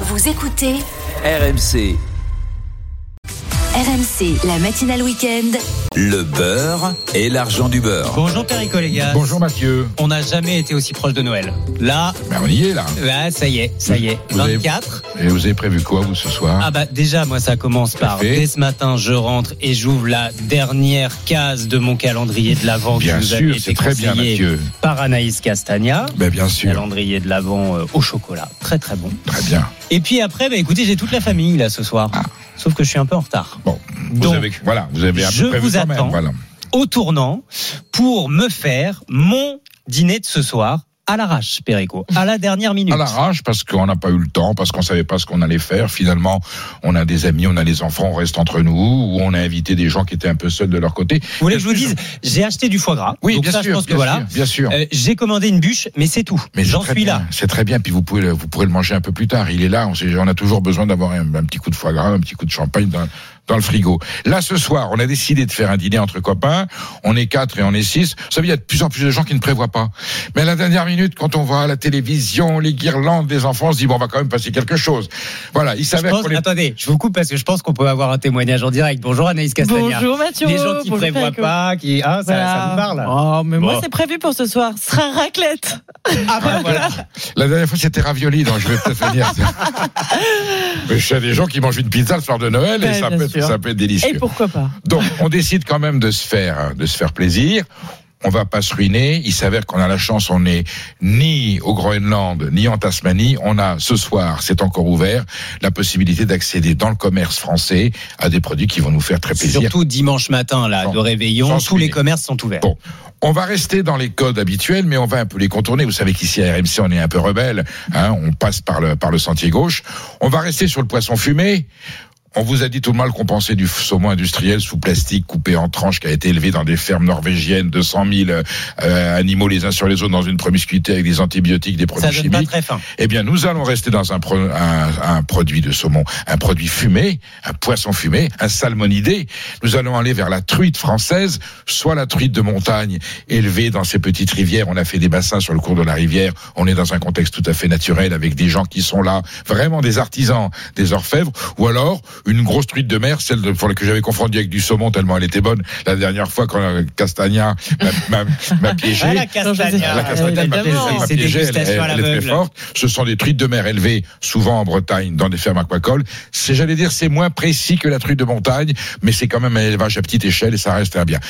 Vous écoutez RMC, RMC, la matinale week-end. le beurre et l'argent du beurre. Bonjour Perico les gars. Bonjour Mathieu. On n'a jamais été aussi proche de Noël. Là, Ben on y est là. là ça y est, ça y est. Vous avez- 24. Et vous avez prévu quoi vous ce soir? Ah bah déjà moi ça commence par Parfait. dès ce matin je rentre et j'ouvre la dernière case de mon calendrier de l'avant qui Bien nous sûr, avait été c'est très bien Mathieu. par Anaïs Castagna. Ben bien sûr. Calendrier de l'avant au chocolat, très très bon. Très bien. Et puis après, bah écoutez, j'ai toute la famille là ce soir. Sauf que je suis un peu en retard. Bon, vous Donc, avez voilà, vous avez un je peu prévu vous même, attends. voilà. au tournant pour me faire mon dîner de ce soir à l'arrache, Perico, à la dernière minute. À l'arrache parce qu'on n'a pas eu le temps, parce qu'on savait pas ce qu'on allait faire. Finalement, on a des amis, on a des enfants, on reste entre nous, ou on a invité des gens qui étaient un peu seuls de leur côté. Vous voulez que je vous dise, j'ai acheté du foie gras. Oui, donc bien ça, sûr, je pense que bien voilà. sûr, bien sûr. Euh, j'ai commandé une bûche, mais c'est tout. Mais J'en suis bien, là. C'est très bien. Puis vous pouvez, le- vous pourrez le manger un peu plus tard. Il est là. On, sait- on a toujours besoin d'avoir un, un petit coup de foie gras, un petit coup de champagne dans, dans le frigo. Là, ce soir, on a décidé de faire un dîner entre copains. On est quatre et on est six. Vous savez, il y a de plus en plus de gens qui ne prévoient pas. Mais à la dernière minute, quand on voit à la télévision les guirlandes des enfants, on se dit bon, on va quand même passer quelque chose. Voilà. Il Je s'avère pense- qu'on est Attendez, je vous coupe parce que je pense qu'on peut avoir un témoignage en direct. Bonjour Anaïs Castagna. Bonjour Mathieu. Les gens qui Bonjour, prévoient pas, qui ah ça, Voilà. ça vous parle? Oh, mais Bon. moi c'est prévu pour ce soir. Ce sera raclette. Ah bah voilà. La dernière fois, c'était ravioli, donc je vais peut-être venir. Mais je sais des gens qui mangent une pizza le soir de Noël et ça peut, être, sûr. ça peut être délicieux. Et pourquoi pas Donc, on décide quand même de se faire, de se faire plaisir. On va pas se ruiner. Il s'avère qu'on a la chance, on n'est ni au Groenland, ni en Tasmanie. On a ce soir, c'est encore ouvert, la possibilité d'accéder dans le commerce français à des produits qui vont nous faire très plaisir. Surtout dimanche matin là Sans- de réveillon, tous les commerces sont ouverts. Bon. On va rester dans les codes habituels, mais on va un peu les contourner. Vous savez qu'ici à RMC, on est un peu rebelle. Hein, on passe par le, par le sentier gauche. On va rester sur le poisson fumé. On vous a dit tout le mal qu'on pensait du saumon industriel sous plastique coupé en tranches qui a été élevé dans des fermes norvégiennes de 100 000 euh, animaux les uns sur les autres dans une promiscuité avec des antibiotiques, des produits Ça donne pas chimiques. très faim. Eh bien, nous allons rester dans un, pro- un, un produit de saumon, un produit fumé, un poisson fumé, un salmonidé. Nous allons aller vers la truite française, soit la truite de montagne élevée dans ces petites rivières. On a fait des bassins sur le cours de la rivière. On est dans un contexte tout à fait naturel avec des gens qui sont là, vraiment des artisans, des orfèvres, ou alors une grosse truite de mer, celle de, laquelle j'avais confondu avec du saumon tellement elle était bonne la dernière fois quand euh, Castagna m'a- piégé. Ah, la castagna. La castagna m'a piégé, elle est très forte. Ce sont des truites de mer élevées, souvent en Bretagne, dans des fermes aquacoles. C'est, j'allais dire, c'est moins précis que la truite de montagne, mais c'est quand même un élevage à petite échelle et ça reste un bien.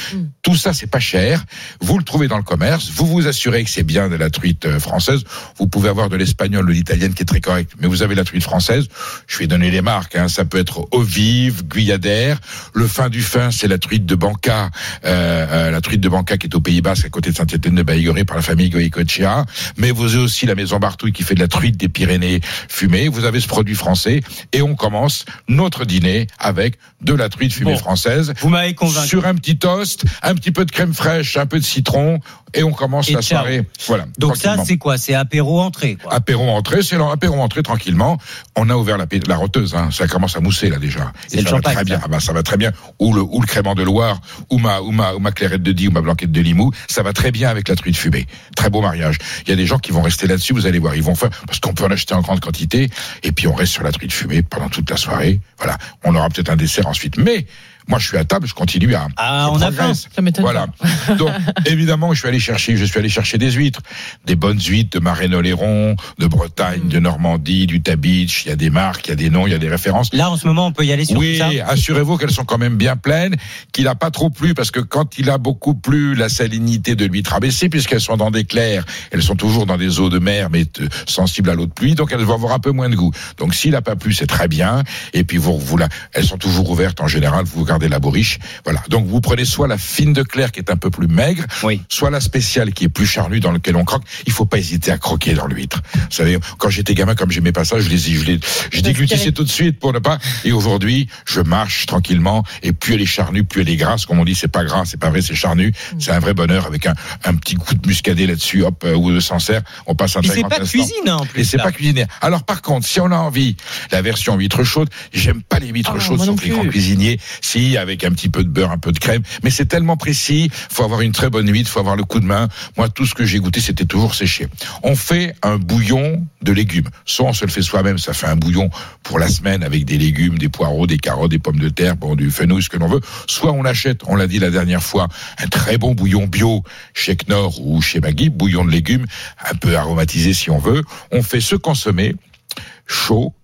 Tout ça, c'est pas cher. Vous le trouvez dans le commerce. Vous vous assurez que c'est bien de la truite euh, française. Vous pouvez avoir de l'espagnol, de l'italienne qui est très correct, mais vous avez la truite française. Je vais donner les marques. Hein. Ça peut être eau vive, guyadère. Le fin du fin, c'est la truite de Banca, euh, euh, la truite de Banca qui est au Pays Basque, à côté de Saint-Étienne de Baïgoré par la famille Goïcochea. Mais vous avez aussi la maison Bartouille qui fait de la truite des Pyrénées fumée. Vous avez ce produit français et on commence notre dîner avec de la truite fumée Bon. française Vous m'avez convaincu. sur un petit toast, un petit peu de crème fraîche, un peu de citron et on commence Et la ciao. soirée. Voilà. Donc ça c'est quoi? C'est apéro entrée quoi. Apéro entrée, c'est l'apéro entrée tranquillement. On a ouvert la, la roteuse, hein. ça commence à mousser là déjà. Et le ça va très bien. ça. Ah bah, ça va très bien. Ou le ou le crément de Loire, ou ma ou ma ou ma clairette de Die, ou ma blanquette de Limoux, ça va très bien avec la truite fumée. Très beau mariage. Il y a des gens qui vont rester là-dessus. Vous allez voir, ils vont faire parce qu'on peut en acheter en grande quantité. Et puis on reste sur la truite fumée pendant toute la soirée. Voilà. On aura peut-être un dessert ensuite, mais moi, je suis à table, je continue à. Ah, on a progresse. Ça m'étonne Voilà. Donc, évidemment, je suis allé chercher, je suis allé chercher des huîtres, des bonnes huîtres de Marais-Oléron, de Bretagne, de Normandie, du Tabitch. Il y a des marques, il y a des noms, il y a des références. Là en ce moment on peut y aller sur Oui, ça. assurez-vous qu'elles sont quand même bien pleines, qu'il a pas trop plu, parce que quand il a beaucoup plu, la salinité de l'huître a baissé, puisqu'elles sont dans des clairs, elles sont toujours dans des eaux de mer, mais euh, sensibles à l'eau de pluie, donc elles vont avoir un peu moins de goût. Donc s'il a pas plu, c'est très bien, et puis vous, vous la, elles sont toujours ouvertes en général, vous gardez la bourriche, voilà. Donc vous prenez soit la fine de clair qui est un peu plus maigre, Oui. soit la spéciale qui est plus charnue dans lequel on croque. Il faut pas hésiter à croquer dans l'huître. Vous savez, quand j'étais gamin, comme j'aimais pas ça, je les, je les, je déglutissais tout de suite pour ne pas. Et aujourd'hui, je marche tranquillement. Et plus elle est charnue, plus elle est grasse. Comme on dit, c'est pas gras, c'est pas vrai, c'est charnu. C'est un vrai bonheur avec un, un petit coup de muscadet là-dessus, hop, euh, ou de Sancerre. On passe un Et très c'est grand pas instant. cuisine hein, en plus. Et c'est pas cuisiné. Alors par contre, si on a envie, la version huître chaude, j'aime pas les huîtres Ah, chaudes sauf les plus. grands cuisiniers. Avec un petit peu de beurre, un peu de crème. Mais c'est tellement précis, faut avoir une très bonne huile, faut avoir le coup de main. Moi, tout ce que j'ai goûté, c'était toujours séché. On fait un bouillon de légumes. Soit on se le fait soi-même, ça fait un bouillon pour la semaine avec des légumes, des poireaux, des carottes, des pommes de terre, bon, du fenouil, ce que l'on veut. Soit on achète, on l'a dit la dernière fois, un très bon bouillon bio chez Knorr ou chez Maggi, bouillon de légumes, un peu aromatisé si on veut. On fait se consommer chaud,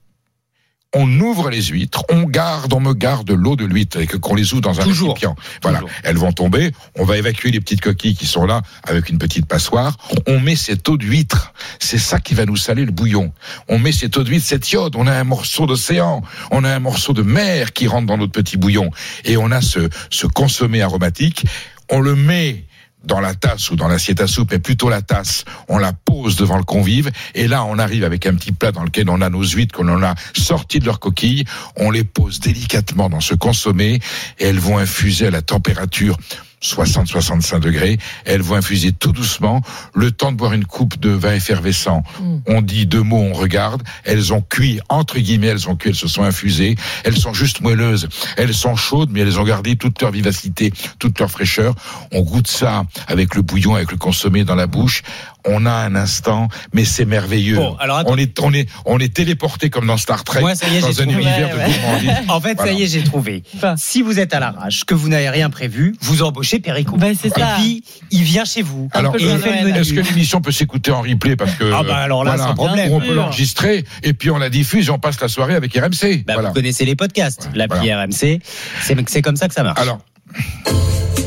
on ouvre les huîtres, on garde, on me garde l'eau de l'huître et que qu'on les ouvre dans un Toujours. récipient. Voilà, Toujours. elles vont tomber. On va évacuer les petites coquilles qui sont là avec une petite passoire. On met cette eau d'huître. C'est ça qui va nous saler le bouillon. On met cette eau d'huître, cette iode. On a un morceau d'océan, on a un morceau de mer qui rentre dans notre petit bouillon et on a ce, ce consommé aromatique. On le met dans la tasse ou dans l'assiette à soupe, mais plutôt la tasse, on la pose devant le convive, et là on arrive avec un petit plat dans lequel on a nos huîtres qu'on en a sorties de leur coquille, on les pose délicatement dans ce consommé, et elles vont infuser à la température 60-65 degrés, elles vont infuser tout doucement, le temps de boire une coupe de vin effervescent. On dit deux mots, on regarde, elles ont cuit, entre guillemets, elles ont cuit, elles se sont infusées, elles sont juste moelleuses, elles sont chaudes, mais elles ont gardé toute leur vivacité, toute leur fraîcheur. On goûte ça avec le bouillon, avec le consommé dans la bouche. On a un instant, mais c'est merveilleux. Bon, alors attends. on est, on est, on est téléporté comme dans Star Trek, Moi, ça y est, dans un trouvé. univers Ouais, de gourmandise. En fait, Voilà. ça y est, j'ai trouvé. Enfin. Si vous êtes à l'arrache, que vous n'avez rien prévu, vous embauchez Perico. Ben, c'est Et ça. puis, il vient chez vous. Alors. Est-ce que l'émission peut s'écouter en replay parce que Ah bah alors là, voilà, problème. on peut l'enregistrer et puis on la diffuse et on passe la soirée avec RMC. Bah, voilà. Vous connaissez les podcasts, l'appli RMC. C'est c'est comme ça que ça marche. Alors,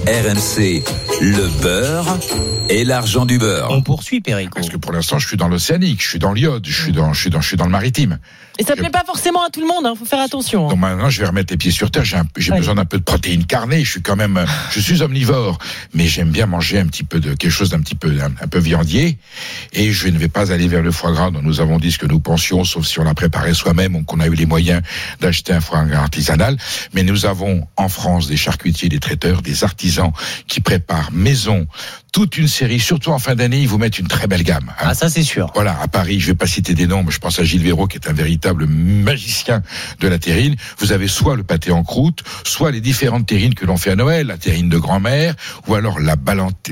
RMC, le beurre et l'argent du beurre. on poursuit Perico. parce que pour l'instant, je suis dans l'océanique, je suis dans l'iode, je suis dans, je suis dans, je suis dans le maritime. Et ça plaît pas forcément à tout le monde, hein, faut faire attention. hein. Donc maintenant, je vais remettre les pieds sur terre. J'ai un- j'ai Ouais. besoin d'un peu de protéines carnées. Je suis quand même, je suis omnivore, mais j'aime bien manger un petit peu de quelque chose d'un petit peu, un, un peu viandier. Et je ne vais pas aller vers le foie gras dont nous avons dit ce que nous pensions, sauf si on l'a préparé soi-même ou qu'on a eu les moyens d'acheter un foie gras artisanal. Mais nous avons en France des charcutiers, des traiteurs, des artisans qui préparent maison toute une série. Surtout en fin d'année, ils vous mettent une très belle gamme. hein. Ah, ça, c'est sûr. Voilà, à Paris, je vais pas citer des noms, mais je pense à Gilles Véraud, qui est un véritable magicien de la terrine. Vous avez soit le pâté en croûte, soit les différentes terrines que l'on fait à Noël, la terrine de grand-mère, ou alors la,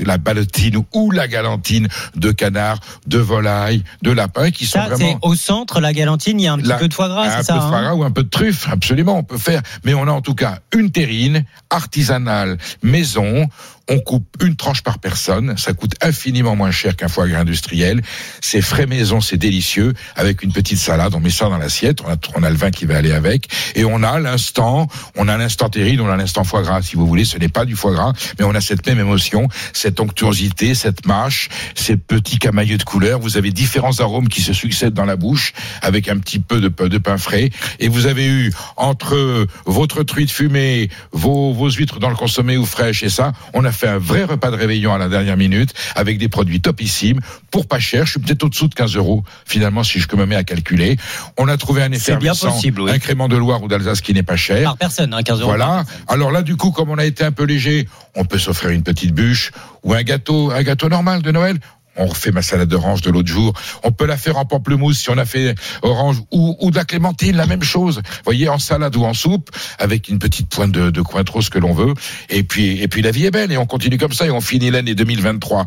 la ballotine ou la galantine de canard, de volaille, de lapin, qui sont Ça, vraiment au centre, la galantine, il y a un petit La- peu de foie gras, un c'est peu ça de hein foie gras ou un peu de truffe, absolument, on peut faire. Mais on a en tout cas une terrine artisanale, maison. On coupe une tranche par personne. Ça coûte infiniment moins cher qu'un foie gras industriel. C'est frais maison, c'est délicieux. Avec une petite salade, on met ça dans l'assiette. On a, on a le vin qui va aller avec. Et on a l'instant, on a l'instant terrine, on a l'instant foie gras. Si vous voulez, ce n'est pas du foie gras, mais on a cette même émotion, cette onctuosité, cette mâche, ces petits camailleux de couleur. Vous avez différents arômes qui se succèdent dans la bouche avec un petit peu de, pain- frais. Et vous avez eu entre votre truite fumée, vos, huîtres dans le consommé ou fraîches et ça, on a fait un vrai repas de réveillon à la dernière minute avec des produits topissimes pour pas cher. Je suis peut-être au-dessous de 15 euros finalement si je me mets à calculer. On a trouvé un C'est bien possible, oui. un crément de Loire ou d'Alsace qui n'est pas cher. Par personne, hein, 15 euros. Voilà. Alors là, du coup, comme on a été un peu léger, on peut s'offrir une petite bûche ou un gâteau, un gâteau normal de Noël. On refait ma salade d'orange de l'autre jour. On peut la faire en pamplemousse si on a fait orange ou, ou de la clémentine, la même chose. Vous voyez, en salade ou en soupe, avec une petite pointe de, de cointreau, ce que l'on veut. Et puis, et puis la vie est belle et on continue comme ça et on finit l'année 2023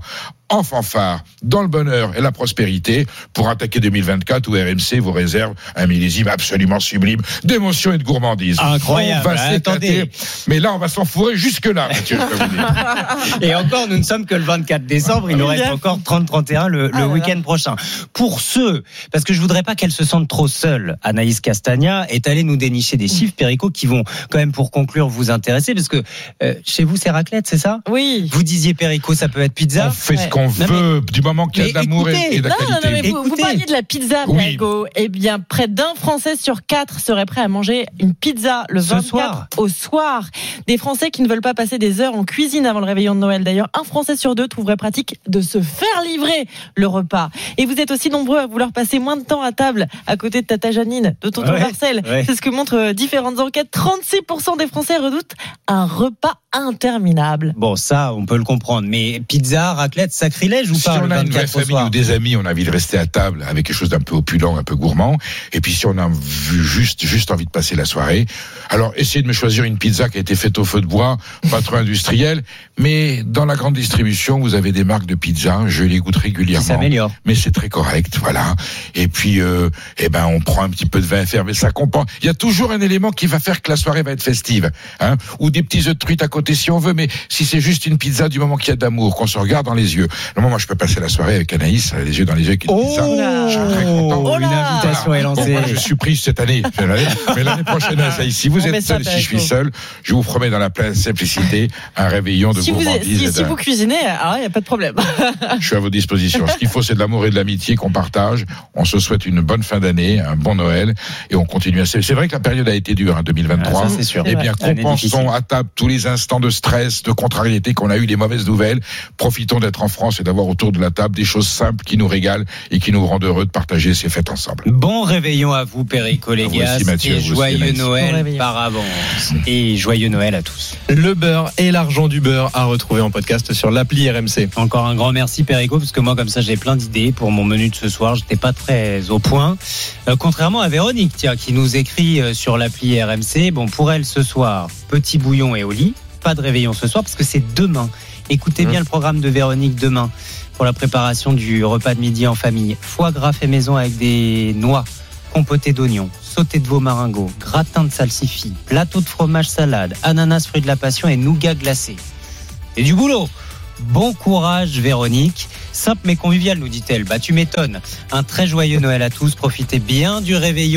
en fanfare, dans le bonheur et la prospérité pour attaquer 2024 où RMC vous réserve un millésime absolument sublime d'émotion et de gourmandise. Incroyable, On va s'éclater. attendez. Mais là, on va s'en fourrer jusque-là, Mathieu, je peux vous dire. Et encore, nous ne sommes que le 24 décembre. Il nous reste encore 30-31 le, le Ah week-end prochain. Pour ceux, parce que je voudrais pas qu'elle se sente trop seule, Anaïs Castagna est allée nous dénicher des chiffres Perico qui vont quand même pour conclure vous intéresser parce que euh, chez vous c'est raclette, c'est ça? Oui. Vous disiez Perico, ça peut être pizza. On fait ce Ouais. Qu'on veut, du moment qu'il y a de l'amour et, et de la Non, non, mais vous, parliez de la pizza, Oui. Diego. Eh bien, près d'un Français sur quatre serait prêt à manger une pizza le Ce 24 soir. au soir. Des Français qui ne veulent pas passer des heures en cuisine avant le réveillon de Noël. D'ailleurs, un Français sur deux trouverait pratique de se faire livrer le repas. Et vous êtes aussi nombreux à vouloir passer moins de temps à table à côté de Tata Janine, de Tonton Ouais, Marcel. ouais. C'est ce que montrent euh, différentes enquêtes. 36% des Français redoutent un repas interminable. Bon, ça, on peut le comprendre. Mais pizza, raclette, sacrilège ou Si pas on le a une vraie 24 au famille soir ou des amis, on a envie de rester à table avec quelque chose d'un peu opulent, un peu gourmand. Et puis si on a vu juste, juste envie de passer la soirée, alors essayez de me choisir une pizza qui a été faite au feu de bois, pas trop industrielle. Mais dans la grande distribution, vous avez des marques de pizza. Je les goûte régulièrement. s'améliore. mais c'est très correct, voilà. Et puis, euh, eh ben, on prend un petit peu de vin ferme, mais ça compense. Il y a toujours un élément qui va faire que la soirée va être festive, hein, ou des petits œufs de truite à côté si on veut. Mais si c'est juste une pizza, du moment qu'il y a d'amour, qu'on se regarde dans les yeux. Non, moi, je peux passer la soirée avec Anaïs, les yeux dans les yeux, avec une pizza. Je serais très content. Oh une là invitation est Bon, lancée. moi, je suis pris cette année, mais l'année prochaine, ça, si vous On êtes seul, si je suis seul, je vous promets dans la pleine simplicité un réveillon de Si vous, gourmandise. si, et si d'un- vous cuisinez, alors il n'y a pas de problème. je suis à vos dispositions. Ce qu'il faut, c'est de l'amour et de l'amitié qu'on partage. On se souhaite une bonne fin d'année, un bon Noël, et on continue à. C'est c'est vrai que la période a été dure, hein, 2023. Ah, ça, c'est sûr. Eh bien, compensons à table tous les instants de stress, de contrariété qu'on a eu, les mauvaises nouvelles. Profitons d'être en France et d'avoir autour de la table des choses simples qui nous régalent et qui nous rendent heureux de partager ces fêtes ensemble. Bon réveillon à vous, Perico aussi, Mathieu, et joyeux. Bon Noël réveillon. par avance. Et joyeux Noël à tous. Le beurre et l'argent du beurre à retrouver en podcast sur l'appli RMC. Encore un grand merci Perico, parce que moi comme ça j'ai plein d'idées pour mon menu de ce soir. J'étais pas très au point. Euh, contrairement à Véronique, tiens, qui nous écrit euh, sur l'appli RMC. Bon, pour elle ce soir, petit bouillon et au lit. Pas de réveillon ce soir parce que c'est demain. Écoutez bien le programme de Véronique demain pour la préparation du repas de midi en famille. Foie gras fait maison avec des noix, compoté d'oignons, sauté de veau maringots, gratin de salsifis, plateau de fromage salade, ananas fruit de la passion et nougat glacé. Et du boulot Bon courage Véronique. Simple mais convivial nous dit-elle. Bah tu m'étonnes. Un très joyeux Noël à tous. Profitez bien du réveillon.